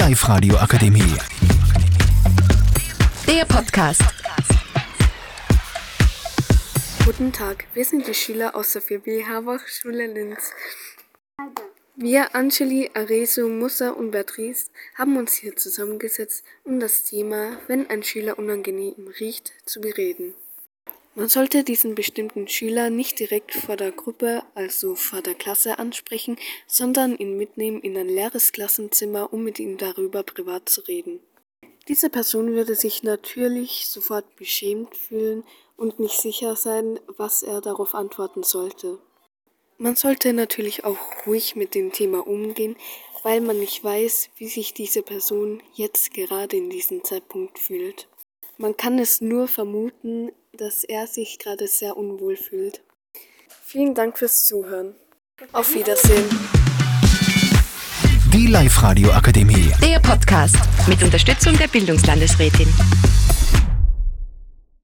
Live-Radio Akademie. Der Podcast. Guten Tag, wir sind die Schüler aus der 4B Havach-Schule Linz. Wir, Angeli, Areso, Musa und Beatrice, haben uns hier zusammengesetzt, um das Thema, wenn ein Schüler unangenehm riecht, zu bereden. Man sollte diesen bestimmten Schüler nicht direkt vor der Gruppe, also vor der Klasse ansprechen, sondern ihn mitnehmen in ein leeres Klassenzimmer, um mit ihm darüber privat zu reden. Diese Person würde sich natürlich sofort beschämt fühlen und nicht sicher sein, was er darauf antworten sollte. Man sollte natürlich auch ruhig mit dem Thema umgehen, weil man nicht weiß, wie sich diese Person jetzt gerade in diesem Zeitpunkt fühlt. Man kann es nur vermuten, dass er sich gerade sehr unwohl fühlt. Vielen Dank fürs Zuhören. Auf Wiedersehen. Die Live-Radio Akademie. Der Podcast mit Unterstützung der Bildungslandesrätin.